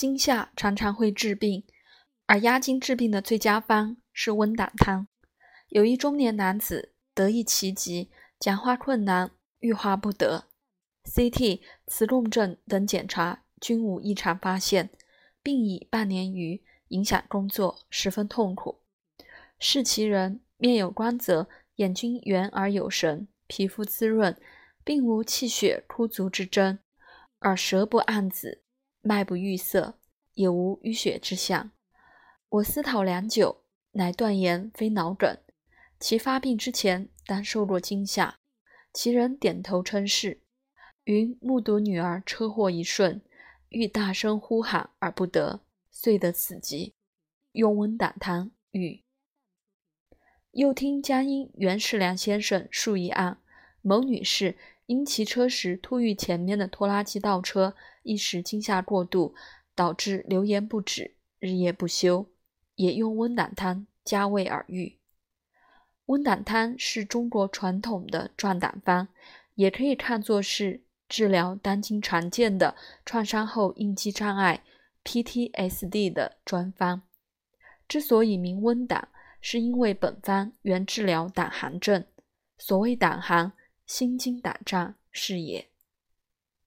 惊吓常常会治病，而压惊治病的最佳方是温胆汤。有一中年男子得一奇疾，讲话困难，欲话不得，CT、磁共振等检查均无异常发现，病已半年余，影响工作，十分痛苦。视其人，面有光泽，眼睛圆而有神，皮肤滋润，并无气血枯足之征，而舌不暗紫。脉不欲色，也无淤血之象。我思讨良久，乃断言非脑梗。其发病之前，当受过惊吓。其人点头称是。云目睹女儿车祸一瞬，欲大声呼喊而不得，遂得此疾。用温胆汤愈。又听江阴袁世良先生述一案：某女士因骑车时突遇前面的拖拉机倒车。一时惊吓过度，导致流言不止，日夜不休，也用温胆汤加味而愈。温胆汤是中国传统的壮胆方，也可以看作是治疗当今常见的创伤后应激障碍 （PTSD） 的专方。之所以名温胆，是因为本方原治疗胆寒症。所谓胆寒，心惊胆战是也。